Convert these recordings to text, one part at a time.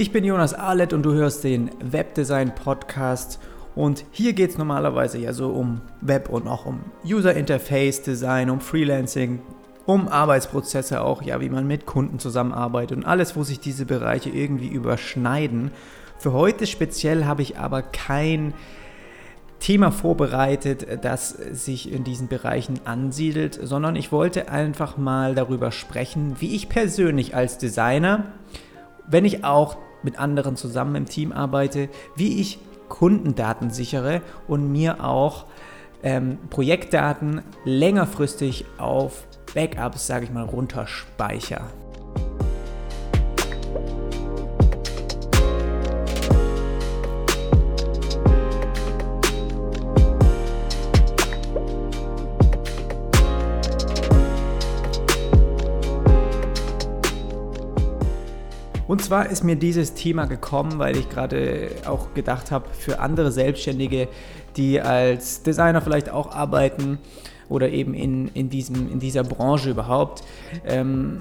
Ich bin Jonas Arlett und du hörst den Webdesign Podcast. Und hier geht es normalerweise ja so um Web und auch um User Interface Design, um Freelancing, um Arbeitsprozesse auch, ja, wie man mit Kunden zusammenarbeitet und alles, wo sich diese Bereiche irgendwie überschneiden. Für heute speziell habe ich aber kein Thema vorbereitet, das sich in diesen Bereichen ansiedelt, sondern ich wollte einfach mal darüber sprechen, wie ich persönlich als Designer, wenn ich auch mit anderen zusammen im Team arbeite, wie ich Kundendaten sichere und mir auch ähm, Projektdaten längerfristig auf Backups, sage ich mal, runterspeichere. Zwar ist mir dieses Thema gekommen, weil ich gerade auch gedacht habe, für andere Selbstständige, die als Designer vielleicht auch arbeiten oder eben in, in, diesem, in dieser Branche überhaupt, ähm,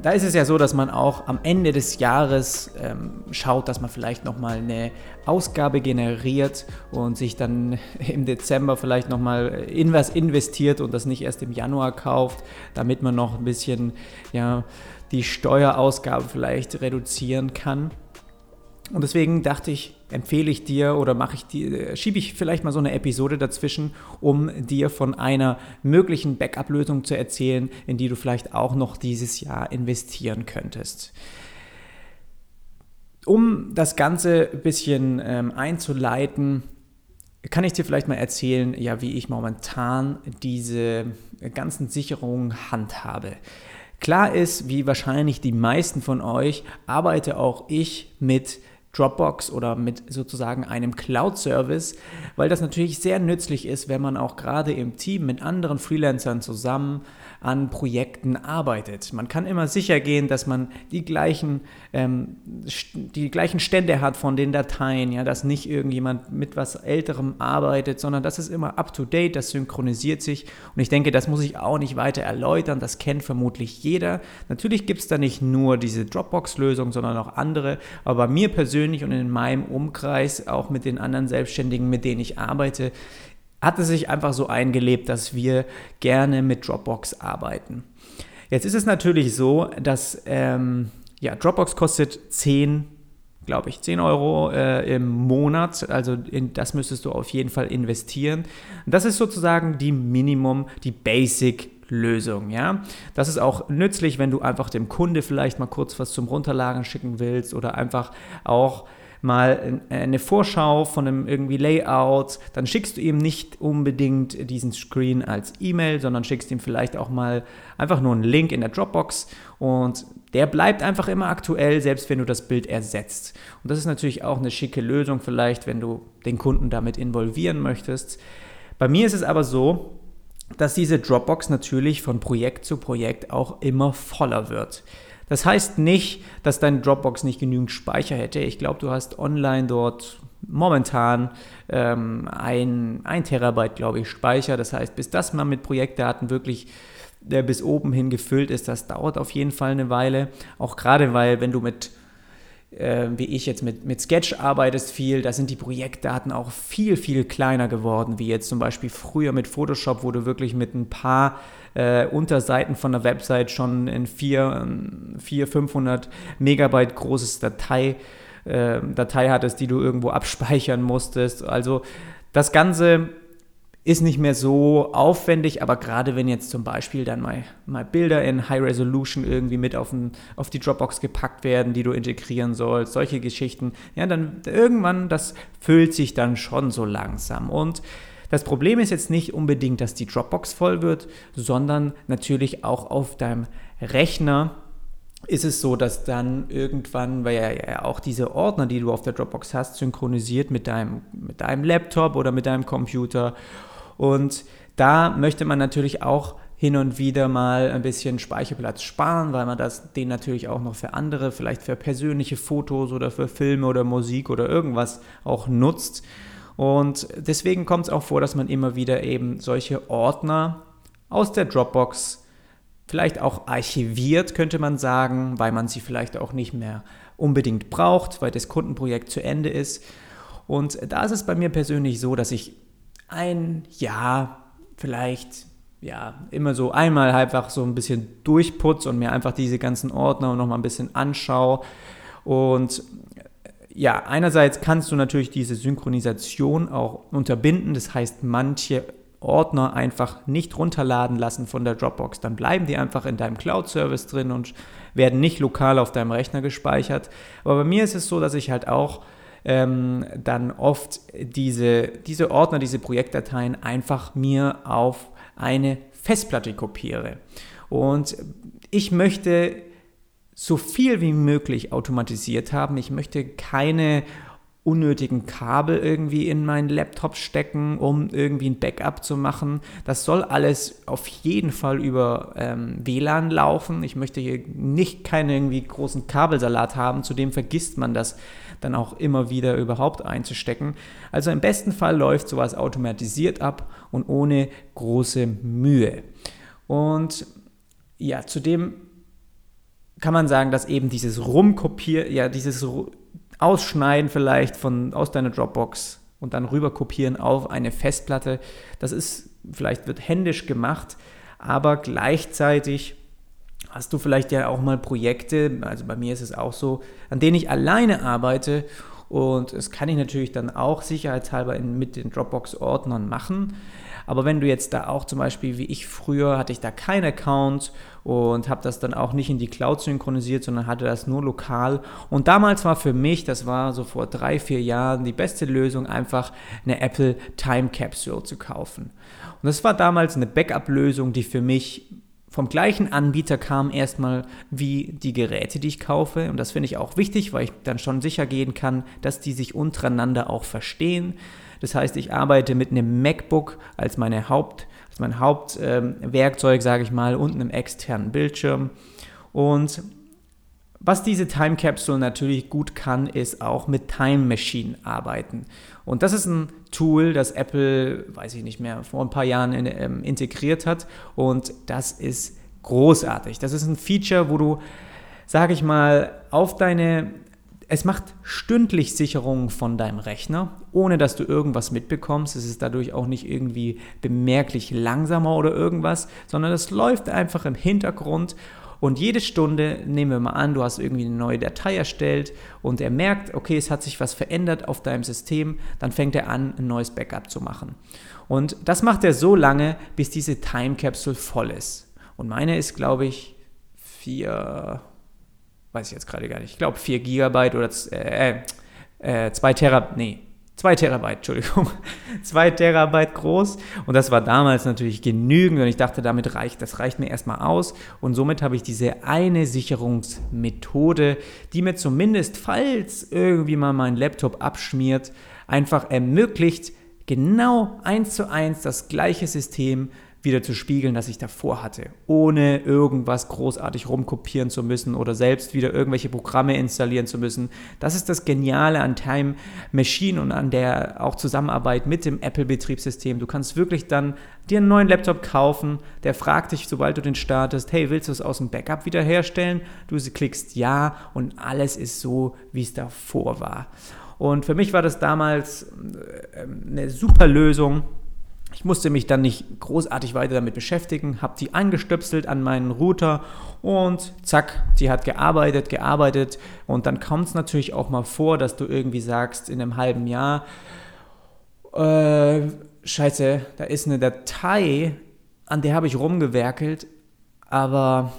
da ist es ja so, dass man auch am Ende des Jahres ähm, schaut, dass man vielleicht nochmal eine Ausgabe generiert und sich dann im Dezember vielleicht nochmal in was investiert und das nicht erst im Januar kauft, damit man noch ein bisschen ja, die Steuerausgabe vielleicht reduzieren kann. Und deswegen dachte ich, empfehle ich dir oder mache ich dir, schiebe ich vielleicht mal so eine Episode dazwischen, um dir von einer möglichen Backup-Lösung zu erzählen, in die du vielleicht auch noch dieses Jahr investieren könntest. Um das Ganze ein bisschen ähm, einzuleiten, kann ich dir vielleicht mal erzählen, ja, wie ich momentan diese ganzen Sicherungen handhabe. Klar ist, wie wahrscheinlich die meisten von euch, arbeite auch ich mit Dropbox oder mit sozusagen einem Cloud-Service, weil das natürlich sehr nützlich ist, wenn man auch gerade im Team mit anderen Freelancern zusammen an Projekten arbeitet. Man kann immer sicher gehen, dass man die gleichen, ähm, die gleichen Stände hat von den Dateien, ja, dass nicht irgendjemand mit was Älterem arbeitet, sondern das ist immer up-to-date, das synchronisiert sich und ich denke, das muss ich auch nicht weiter erläutern, das kennt vermutlich jeder. Natürlich gibt es da nicht nur diese Dropbox-Lösung, sondern auch andere, aber mir persönlich und in meinem Umkreis, auch mit den anderen Selbstständigen, mit denen ich arbeite, hat es sich einfach so eingelebt, dass wir gerne mit Dropbox arbeiten. Jetzt ist es natürlich so, dass ähm, ja, Dropbox kostet 10, glaube ich, 10 Euro äh, im Monat. Also in, das müsstest du auf jeden Fall investieren. das ist sozusagen die Minimum, die Basic Lösung, ja. Das ist auch nützlich, wenn du einfach dem Kunde vielleicht mal kurz was zum Runterladen schicken willst oder einfach auch mal eine Vorschau von einem irgendwie Layout, dann schickst du ihm nicht unbedingt diesen Screen als E-Mail, sondern schickst ihm vielleicht auch mal einfach nur einen Link in der Dropbox und der bleibt einfach immer aktuell, selbst wenn du das Bild ersetzt. Und das ist natürlich auch eine schicke Lösung vielleicht, wenn du den Kunden damit involvieren möchtest. Bei mir ist es aber so, dass diese Dropbox natürlich von Projekt zu Projekt auch immer voller wird. Das heißt nicht, dass dein Dropbox nicht genügend Speicher hätte. Ich glaube, du hast online dort momentan ähm, ein, ein Terabyte, glaube ich, Speicher. Das heißt, bis das mal mit Projektdaten wirklich äh, bis oben hin gefüllt ist, das dauert auf jeden Fall eine Weile. Auch gerade, weil wenn du mit äh, wie ich jetzt mit, mit Sketch arbeitest viel, da sind die Projektdaten auch viel, viel kleiner geworden, wie jetzt zum Beispiel früher mit Photoshop, wo du wirklich mit ein paar äh, Unterseiten von der Website schon in 400, 500 Megabyte großes Datei, äh, Datei hattest, die du irgendwo abspeichern musstest. Also das Ganze ist nicht mehr so aufwendig, aber gerade wenn jetzt zum Beispiel dann mal, mal Bilder in High Resolution irgendwie mit auf, ein, auf die Dropbox gepackt werden, die du integrieren sollst, solche Geschichten, ja, dann irgendwann, das füllt sich dann schon so langsam. Und das Problem ist jetzt nicht unbedingt, dass die Dropbox voll wird, sondern natürlich auch auf deinem Rechner ist es so, dass dann irgendwann, weil ja auch diese Ordner, die du auf der Dropbox hast, synchronisiert mit deinem, mit deinem Laptop oder mit deinem Computer und da möchte man natürlich auch hin und wieder mal ein bisschen Speicherplatz sparen, weil man das den natürlich auch noch für andere, vielleicht für persönliche Fotos oder für Filme oder Musik oder irgendwas auch nutzt. Und deswegen kommt es auch vor, dass man immer wieder eben solche Ordner aus der Dropbox vielleicht auch archiviert, könnte man sagen, weil man sie vielleicht auch nicht mehr unbedingt braucht, weil das Kundenprojekt zu Ende ist. Und da ist es bei mir persönlich so, dass ich ein Jahr vielleicht ja, immer so einmal einfach so ein bisschen durchputze und mir einfach diese ganzen Ordner noch mal ein bisschen anschaue. Und ja, einerseits kannst du natürlich diese Synchronisation auch unterbinden. Das heißt, manche Ordner einfach nicht runterladen lassen von der Dropbox. Dann bleiben die einfach in deinem Cloud-Service drin und werden nicht lokal auf deinem Rechner gespeichert. Aber bei mir ist es so, dass ich halt auch ähm, dann oft diese, diese Ordner, diese Projektdateien einfach mir auf eine Festplatte kopiere. Und ich möchte so viel wie möglich automatisiert haben. Ich möchte keine unnötigen Kabel irgendwie in meinen Laptop stecken, um irgendwie ein Backup zu machen. Das soll alles auf jeden Fall über ähm, WLAN laufen. Ich möchte hier nicht keinen irgendwie großen Kabelsalat haben, zudem vergisst man das dann auch immer wieder überhaupt einzustecken. Also im besten Fall läuft sowas automatisiert ab und ohne große Mühe. Und ja, zudem kann man sagen, dass eben dieses Rumkopieren, ja, dieses Ausschneiden vielleicht von, aus deiner Dropbox und dann rüber kopieren auf eine Festplatte. Das ist, vielleicht wird händisch gemacht, aber gleichzeitig hast du vielleicht ja auch mal Projekte, also bei mir ist es auch so, an denen ich alleine arbeite und das kann ich natürlich dann auch sicherheitshalber in, mit den Dropbox-Ordnern machen. Aber wenn du jetzt da auch zum Beispiel, wie ich früher, hatte ich da keinen Account und habe das dann auch nicht in die Cloud synchronisiert, sondern hatte das nur lokal. Und damals war für mich, das war so vor drei, vier Jahren, die beste Lösung, einfach eine Apple Time Capsule zu kaufen. Und das war damals eine Backup-Lösung, die für mich vom gleichen Anbieter kam erstmal wie die Geräte, die ich kaufe. Und das finde ich auch wichtig, weil ich dann schon sicher gehen kann, dass die sich untereinander auch verstehen. Das heißt, ich arbeite mit einem MacBook als, meine Haupt, als mein Hauptwerkzeug, ähm, sage ich mal, und einem externen Bildschirm. Und was diese Time Capsule natürlich gut kann, ist auch mit Time Machine arbeiten. Und das ist ein Tool, das Apple, weiß ich nicht mehr, vor ein paar Jahren in, ähm, integriert hat. Und das ist großartig. Das ist ein Feature, wo du, sage ich mal, auf deine es macht stündlich Sicherungen von deinem Rechner, ohne dass du irgendwas mitbekommst. Es ist dadurch auch nicht irgendwie bemerklich langsamer oder irgendwas, sondern es läuft einfach im Hintergrund und jede Stunde, nehmen wir mal an, du hast irgendwie eine neue Datei erstellt und er merkt, okay, es hat sich was verändert auf deinem System, dann fängt er an, ein neues Backup zu machen. Und das macht er so lange, bis diese Time Capsule voll ist. Und meine ist, glaube ich, vier, weiß ich jetzt gerade gar nicht, ich glaube 4 Gigabyte oder äh, äh, 2 Terabyte, nee, 2 Terabyte, Entschuldigung, 2 Terabyte groß. Und das war damals natürlich genügend. Und ich dachte, damit reicht, das reicht mir erstmal aus. Und somit habe ich diese eine Sicherungsmethode, die mir zumindest, falls irgendwie mal mein Laptop abschmiert, einfach ermöglicht, genau eins zu eins das gleiche System wieder zu spiegeln, das ich davor hatte, ohne irgendwas großartig rumkopieren zu müssen oder selbst wieder irgendwelche Programme installieren zu müssen. Das ist das Geniale an Time Machine und an der auch Zusammenarbeit mit dem Apple-Betriebssystem. Du kannst wirklich dann dir einen neuen Laptop kaufen, der fragt dich, sobald du den startest, hey, willst du es aus dem Backup wiederherstellen? Du klickst ja und alles ist so, wie es davor war. Und für mich war das damals äh, eine super Lösung ich musste mich dann nicht großartig weiter damit beschäftigen, habe die angestöpselt an meinen Router und zack, die hat gearbeitet, gearbeitet. Und dann kommt es natürlich auch mal vor, dass du irgendwie sagst, in einem halben Jahr, äh, scheiße, da ist eine Datei, an der habe ich rumgewerkelt, aber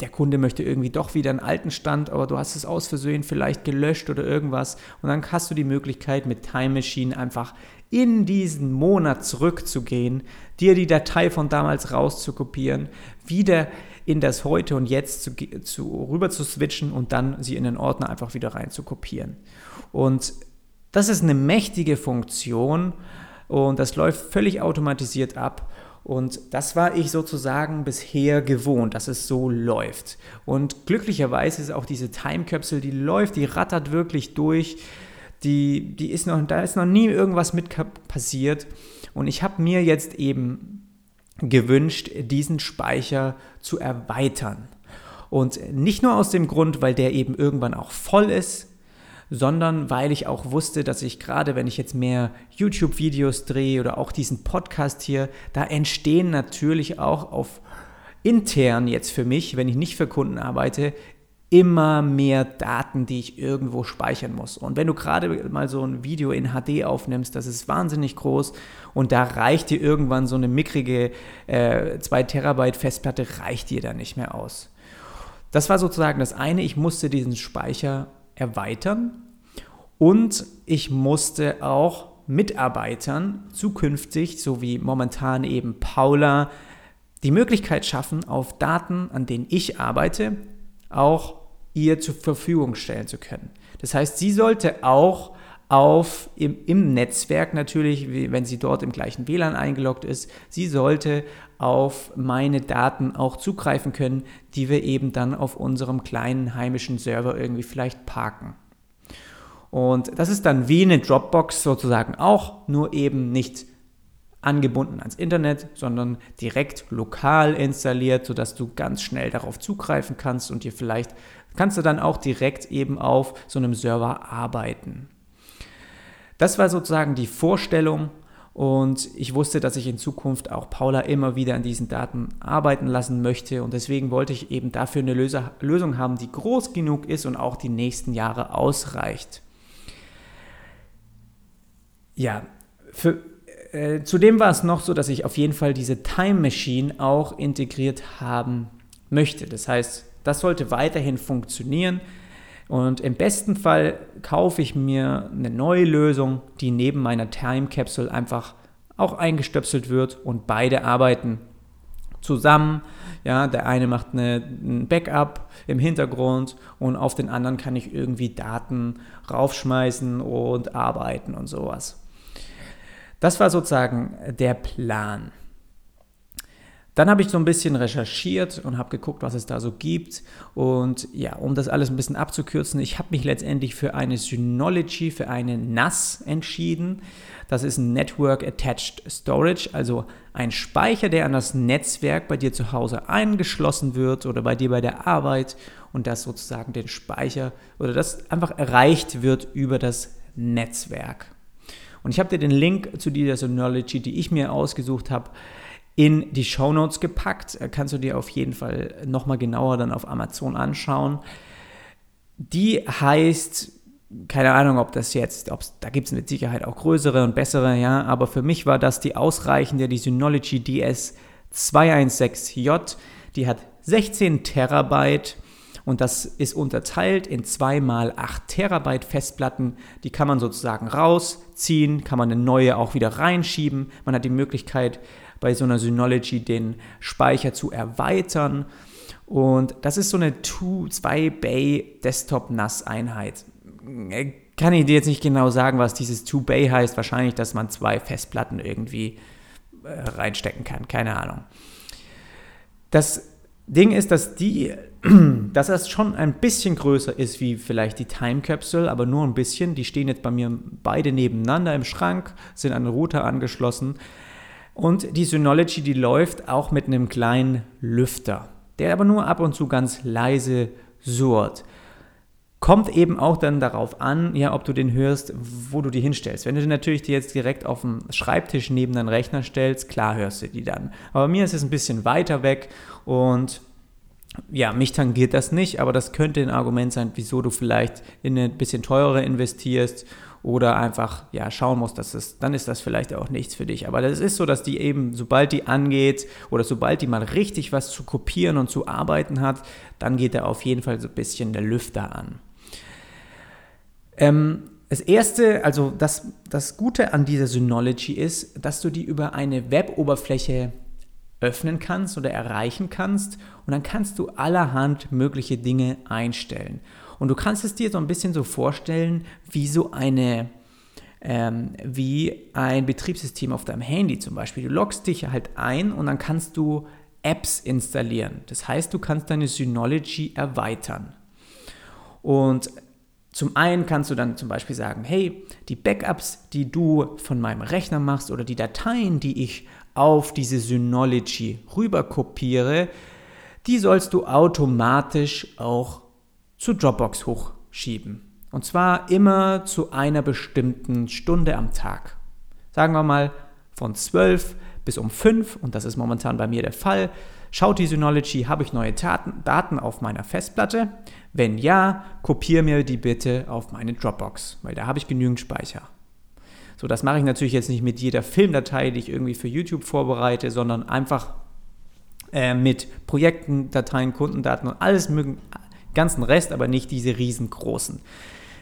der Kunde möchte irgendwie doch wieder einen alten Stand, aber du hast es aus Versehen vielleicht gelöscht oder irgendwas. Und dann hast du die Möglichkeit, mit Time Machine einfach in diesen Monat zurückzugehen, dir die Datei von damals rauszukopieren, wieder in das Heute und Jetzt zu, zu, rüber zu switchen und dann sie in den Ordner einfach wieder rein zu kopieren. Und das ist eine mächtige Funktion und das läuft völlig automatisiert ab. Und das war ich sozusagen bisher gewohnt, dass es so läuft. Und glücklicherweise ist auch diese Time Capsule, die läuft, die rattert wirklich durch die, die ist noch, da ist noch nie irgendwas mit passiert. Und ich habe mir jetzt eben gewünscht, diesen Speicher zu erweitern. Und nicht nur aus dem Grund, weil der eben irgendwann auch voll ist, sondern weil ich auch wusste, dass ich gerade, wenn ich jetzt mehr YouTube-Videos drehe oder auch diesen Podcast hier, da entstehen natürlich auch auf intern jetzt für mich, wenn ich nicht für Kunden arbeite, immer mehr Daten, die ich irgendwo speichern muss. Und wenn du gerade mal so ein Video in HD aufnimmst, das ist wahnsinnig groß und da reicht dir irgendwann so eine mickrige äh, 2 Terabyte Festplatte, reicht dir da nicht mehr aus. Das war sozusagen das eine, ich musste diesen Speicher erweitern und ich musste auch Mitarbeitern zukünftig, so wie momentan eben Paula, die Möglichkeit schaffen, auf Daten, an denen ich arbeite, auch ihr zur Verfügung stellen zu können. Das heißt, sie sollte auch auf im, im Netzwerk natürlich, wenn sie dort im gleichen WLAN eingeloggt ist, sie sollte auf meine Daten auch zugreifen können, die wir eben dann auf unserem kleinen heimischen Server irgendwie vielleicht parken. Und das ist dann wie eine Dropbox sozusagen auch, nur eben nicht angebunden ans Internet, sondern direkt lokal installiert, sodass du ganz schnell darauf zugreifen kannst und dir vielleicht kannst du dann auch direkt eben auf so einem Server arbeiten. Das war sozusagen die Vorstellung und ich wusste, dass ich in Zukunft auch Paula immer wieder an diesen Daten arbeiten lassen möchte und deswegen wollte ich eben dafür eine Lösung haben, die groß genug ist und auch die nächsten Jahre ausreicht. Ja, für, äh, zudem war es noch so, dass ich auf jeden Fall diese Time Machine auch integriert haben möchte. Das heißt, das sollte weiterhin funktionieren. Und im besten Fall kaufe ich mir eine neue Lösung, die neben meiner Time Capsule einfach auch eingestöpselt wird und beide arbeiten zusammen. Ja, der eine macht eine, ein Backup im Hintergrund und auf den anderen kann ich irgendwie Daten raufschmeißen und arbeiten und sowas. Das war sozusagen der Plan. Dann habe ich so ein bisschen recherchiert und habe geguckt, was es da so gibt. Und ja, um das alles ein bisschen abzukürzen, ich habe mich letztendlich für eine Synology, für eine NAS entschieden. Das ist ein Network Attached Storage, also ein Speicher, der an das Netzwerk bei dir zu Hause eingeschlossen wird oder bei dir bei der Arbeit und das sozusagen den Speicher oder das einfach erreicht wird über das Netzwerk. Und ich habe dir den Link zu dieser Synology, die ich mir ausgesucht habe, in die Show Notes gepackt. Kannst du dir auf jeden Fall nochmal genauer dann auf Amazon anschauen. Die heißt, keine Ahnung, ob das jetzt, ob's, da gibt es mit Sicherheit auch größere und bessere, ja, aber für mich war das die ausreichende, die Synology DS216J. Die hat 16 Terabyte und das ist unterteilt in 2 x 8 Terabyte Festplatten. Die kann man sozusagen rausziehen, kann man eine neue auch wieder reinschieben. Man hat die Möglichkeit, bei so einer Synology den Speicher zu erweitern. Und das ist so eine 2-Bay Desktop NAS-Einheit. Kann ich dir jetzt nicht genau sagen, was dieses 2-Bay heißt. Wahrscheinlich, dass man zwei Festplatten irgendwie äh, reinstecken kann. Keine Ahnung. Das Ding ist, dass die, dass das schon ein bisschen größer ist wie vielleicht die Time Capsule, aber nur ein bisschen. Die stehen jetzt bei mir beide nebeneinander im Schrank, sind an den Router angeschlossen. Und die Synology, die läuft auch mit einem kleinen Lüfter, der aber nur ab und zu ganz leise surrt. Kommt eben auch dann darauf an, ja, ob du den hörst, wo du die hinstellst. Wenn du den natürlich jetzt direkt auf dem Schreibtisch neben deinen Rechner stellst, klar hörst du die dann. Aber mir ist es ein bisschen weiter weg und ja, mich tangiert das nicht, aber das könnte ein Argument sein, wieso du vielleicht in eine bisschen teurere investierst oder einfach ja schauen muss, dass es, dann ist das vielleicht auch nichts für dich. Aber das ist so, dass die eben, sobald die angeht oder sobald die mal richtig was zu kopieren und zu arbeiten hat, dann geht da auf jeden Fall so ein bisschen der Lüfter an. Ähm, das erste, also das, das Gute an dieser Synology ist, dass du die über eine Web-Oberfläche öffnen kannst oder erreichen kannst und dann kannst du allerhand mögliche Dinge einstellen. Und du kannst es dir so ein bisschen so vorstellen, wie so eine, ähm, wie ein Betriebssystem auf deinem Handy zum Beispiel. Du loggst dich halt ein und dann kannst du Apps installieren. Das heißt, du kannst deine Synology erweitern. Und zum einen kannst du dann zum Beispiel sagen, hey, die Backups, die du von meinem Rechner machst oder die Dateien, die ich auf diese Synology rüber kopiere, die sollst du automatisch auch zu Dropbox hochschieben. Und zwar immer zu einer bestimmten Stunde am Tag. Sagen wir mal von 12 bis um 5, und das ist momentan bei mir der Fall. Schaut die Synology, habe ich neue Daten, Daten auf meiner Festplatte? Wenn ja, kopiere mir die bitte auf meine Dropbox, weil da habe ich genügend Speicher. So, das mache ich natürlich jetzt nicht mit jeder Filmdatei, die ich irgendwie für YouTube vorbereite, sondern einfach äh, mit Projekten, Dateien, Kundendaten und alles mögen, ganzen Rest, aber nicht diese riesengroßen.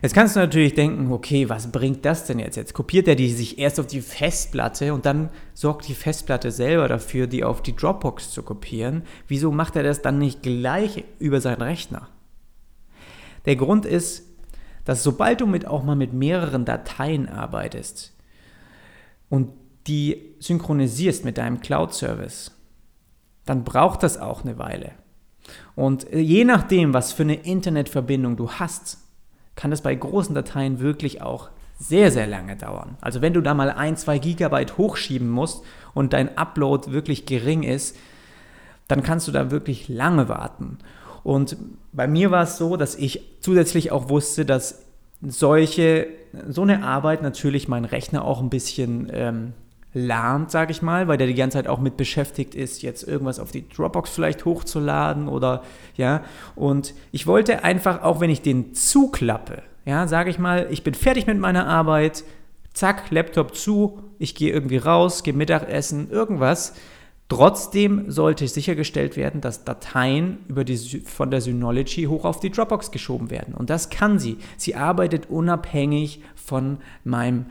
Jetzt kannst du natürlich denken, okay, was bringt das denn jetzt? Jetzt kopiert er die sich erst auf die Festplatte und dann sorgt die Festplatte selber dafür, die auf die Dropbox zu kopieren. Wieso macht er das dann nicht gleich über seinen Rechner? Der Grund ist, dass sobald du mit, auch mal mit mehreren Dateien arbeitest und die synchronisierst mit deinem Cloud-Service, dann braucht das auch eine Weile. Und je nachdem, was für eine Internetverbindung du hast, kann das bei großen Dateien wirklich auch sehr, sehr lange dauern. Also wenn du da mal ein, zwei Gigabyte hochschieben musst und dein Upload wirklich gering ist, dann kannst du da wirklich lange warten. Und bei mir war es so, dass ich zusätzlich auch wusste, dass solche, so eine Arbeit natürlich meinen Rechner auch ein bisschen ähm, lahmt, sage ich mal, weil der die ganze Zeit auch mit beschäftigt ist, jetzt irgendwas auf die Dropbox vielleicht hochzuladen oder ja. Und ich wollte einfach, auch wenn ich den zuklappe, ja, sage ich mal, ich bin fertig mit meiner Arbeit, zack, Laptop zu, ich gehe irgendwie raus, gehe Mittagessen, irgendwas. Trotzdem sollte sichergestellt werden, dass Dateien über die, von der Synology hoch auf die Dropbox geschoben werden. Und das kann sie. Sie arbeitet unabhängig von meinem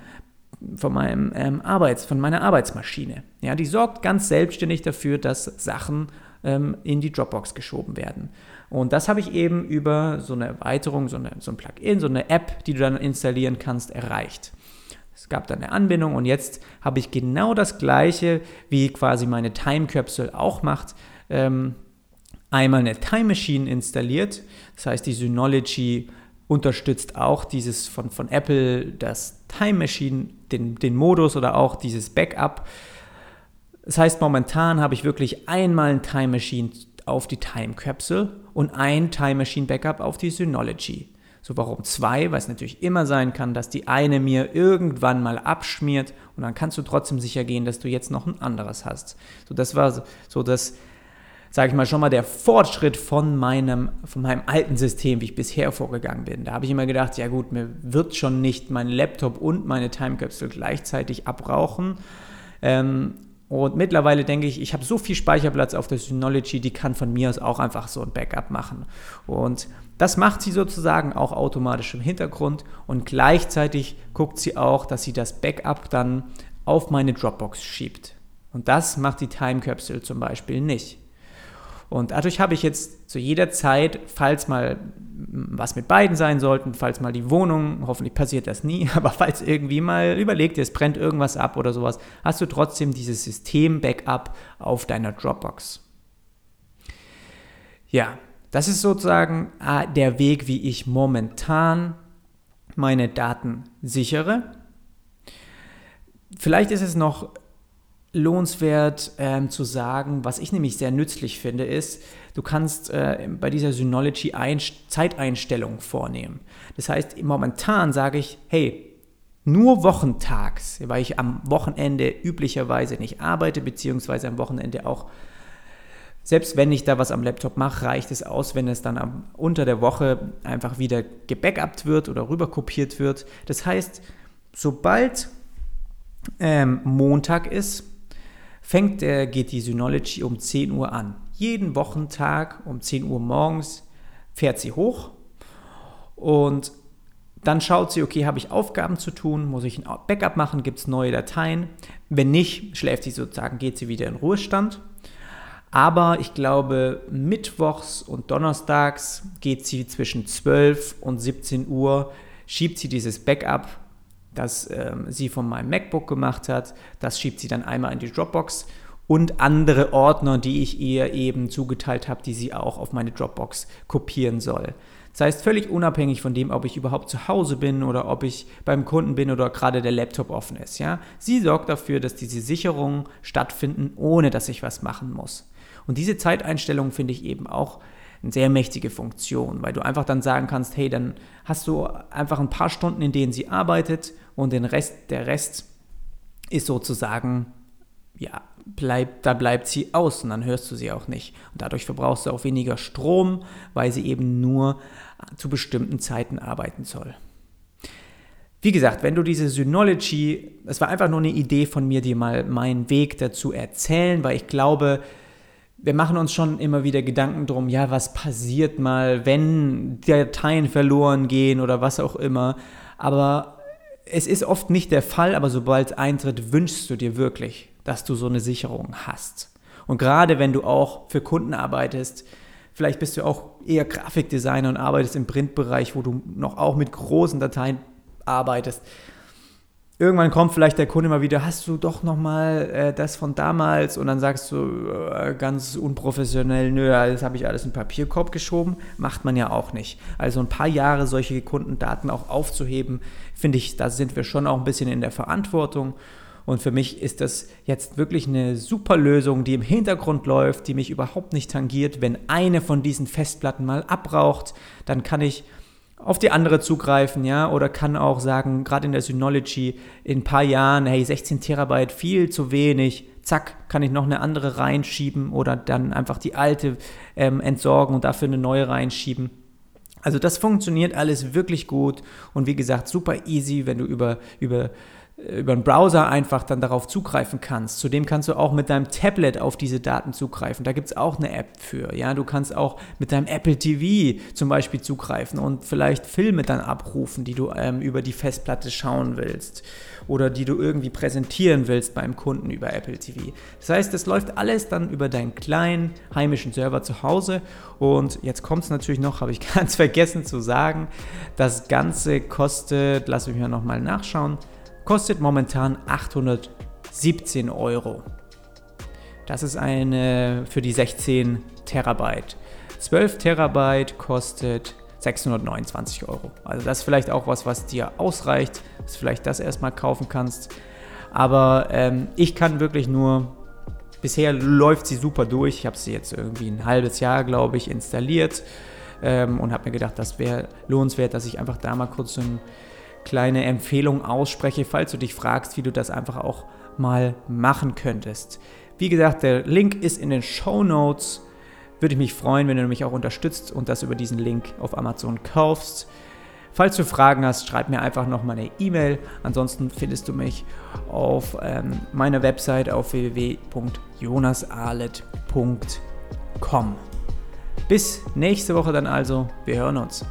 von, meinem, ähm, Arbeits, von meiner Arbeitsmaschine. Ja, die sorgt ganz selbstständig dafür, dass Sachen ähm, in die Dropbox geschoben werden. Und das habe ich eben über so eine Erweiterung, so, eine, so ein Plugin, so eine App, die du dann installieren kannst, erreicht. Es gab dann eine Anbindung und jetzt habe ich genau das gleiche, wie quasi meine Time Capsule auch macht. Ähm, einmal eine Time Machine installiert, das heißt die Synology unterstützt auch dieses von, von Apple, das Time Machine, den, den Modus oder auch dieses Backup. Das heißt, momentan habe ich wirklich einmal ein Time Machine auf die Time Capsule und ein Time Machine Backup auf die Synology. So, warum zwei? Weil es natürlich immer sein kann, dass die eine mir irgendwann mal abschmiert und dann kannst du trotzdem sicher gehen, dass du jetzt noch ein anderes hast. So, das war so das sage ich mal, schon mal der Fortschritt von meinem, von meinem alten System, wie ich bisher vorgegangen bin. Da habe ich immer gedacht, ja gut, mir wird schon nicht mein Laptop und meine Time Capsule gleichzeitig abrauchen. Ähm, und mittlerweile denke ich, ich habe so viel Speicherplatz auf der Synology, die kann von mir aus auch einfach so ein Backup machen. Und das macht sie sozusagen auch automatisch im Hintergrund und gleichzeitig guckt sie auch, dass sie das Backup dann auf meine Dropbox schiebt. Und das macht die Time Capsule zum Beispiel nicht. Und dadurch habe ich jetzt zu jeder Zeit, falls mal was mit beiden sein sollten, falls mal die Wohnung, hoffentlich passiert das nie, aber falls irgendwie mal überlegt ist, brennt irgendwas ab oder sowas, hast du trotzdem dieses System-Backup auf deiner Dropbox. Ja, das ist sozusagen äh, der Weg, wie ich momentan meine Daten sichere. Vielleicht ist es noch lohnenswert ähm, zu sagen, was ich nämlich sehr nützlich finde, ist, du kannst äh, bei dieser Synology ein Zeiteinstellungen vornehmen. Das heißt, momentan sage ich, hey, nur wochentags, weil ich am Wochenende üblicherweise nicht arbeite, beziehungsweise am Wochenende auch, selbst wenn ich da was am Laptop mache, reicht es aus, wenn es dann unter der Woche einfach wieder gebackupt wird oder rüberkopiert wird. Das heißt, sobald ähm, Montag ist, fängt der, geht die Synology um 10 Uhr an. Jeden Wochentag um 10 Uhr morgens fährt sie hoch und dann schaut sie, okay, habe ich Aufgaben zu tun, muss ich ein Backup machen, gibt es neue Dateien. Wenn nicht, schläft sie sozusagen, geht sie wieder in Ruhestand. Aber ich glaube, mittwochs und donnerstags geht sie zwischen 12 und 17 Uhr, schiebt sie dieses Backup das ähm, sie von meinem MacBook gemacht hat. Das schiebt sie dann einmal in die Dropbox und andere Ordner, die ich ihr eben zugeteilt habe, die sie auch auf meine Dropbox kopieren soll. Das heißt, völlig unabhängig von dem, ob ich überhaupt zu Hause bin oder ob ich beim Kunden bin oder gerade der Laptop offen ist. Ja? Sie sorgt dafür, dass diese Sicherungen stattfinden, ohne dass ich was machen muss. Und diese Zeiteinstellung finde ich eben auch eine sehr mächtige Funktion, weil du einfach dann sagen kannst, hey, dann hast du einfach ein paar Stunden, in denen sie arbeitet und den Rest, der Rest ist sozusagen, ja, bleibt, da bleibt sie aus und dann hörst du sie auch nicht. Und dadurch verbrauchst du auch weniger Strom, weil sie eben nur zu bestimmten Zeiten arbeiten soll. Wie gesagt, wenn du diese Synology, es war einfach nur eine Idee von mir, dir mal meinen Weg dazu erzählen, weil ich glaube, wir machen uns schon immer wieder Gedanken drum, ja, was passiert mal, wenn Dateien verloren gehen oder was auch immer. Aber es ist oft nicht der Fall, aber sobald es eintritt, wünschst du dir wirklich, dass du so eine Sicherung hast. Und gerade wenn du auch für Kunden arbeitest, vielleicht bist du auch eher Grafikdesigner und arbeitest im Printbereich, wo du noch auch mit großen Dateien arbeitest, irgendwann kommt vielleicht der Kunde mal wieder, hast du doch noch mal äh, das von damals und dann sagst du äh, ganz unprofessionell, nö, das habe ich alles in Papierkorb geschoben, macht man ja auch nicht. Also ein paar Jahre solche Kundendaten auch aufzuheben, finde ich, da sind wir schon auch ein bisschen in der Verantwortung. Und für mich ist das jetzt wirklich eine super Lösung, die im Hintergrund läuft, die mich überhaupt nicht tangiert. Wenn eine von diesen Festplatten mal abraucht, dann kann ich auf die andere zugreifen, ja, oder kann auch sagen, gerade in der Synology, in ein paar Jahren, hey, 16 Terabyte, viel zu wenig, zack, kann ich noch eine andere reinschieben oder dann einfach die alte ähm, entsorgen und dafür eine neue reinschieben. Also das funktioniert alles wirklich gut und wie gesagt, super easy, wenn du über, über über einen Browser einfach dann darauf zugreifen kannst. Zudem kannst du auch mit deinem Tablet auf diese Daten zugreifen. Da gibt es auch eine App für. Ja, du kannst auch mit deinem Apple TV zum Beispiel zugreifen und vielleicht Filme dann abrufen, die du ähm, über die Festplatte schauen willst oder die du irgendwie präsentieren willst beim Kunden über Apple TV. Das heißt, das läuft alles dann über deinen kleinen heimischen Server zu Hause. Und jetzt kommt es natürlich noch, habe ich ganz vergessen zu sagen, das Ganze kostet, lass mich mal nochmal nachschauen, kostet momentan 817 Euro. Das ist eine für die 16 Terabyte. 12 Terabyte kostet 629 Euro. Also das ist vielleicht auch was, was dir ausreicht, dass du vielleicht das erstmal kaufen kannst. Aber ähm, ich kann wirklich nur, bisher läuft sie super durch. Ich habe sie jetzt irgendwie ein halbes Jahr, glaube ich, installiert ähm, und habe mir gedacht, das wäre lohnenswert, dass ich einfach da mal kurz so ein kleine Empfehlung ausspreche, falls du dich fragst, wie du das einfach auch mal machen könntest. Wie gesagt, der Link ist in den Show Notes. Würde ich mich freuen, wenn du mich auch unterstützt und das über diesen Link auf Amazon kaufst. Falls du Fragen hast, schreib mir einfach nochmal eine E-Mail. Ansonsten findest du mich auf ähm, meiner Website auf www.jonasarlet.com. Bis nächste Woche dann also. Wir hören uns.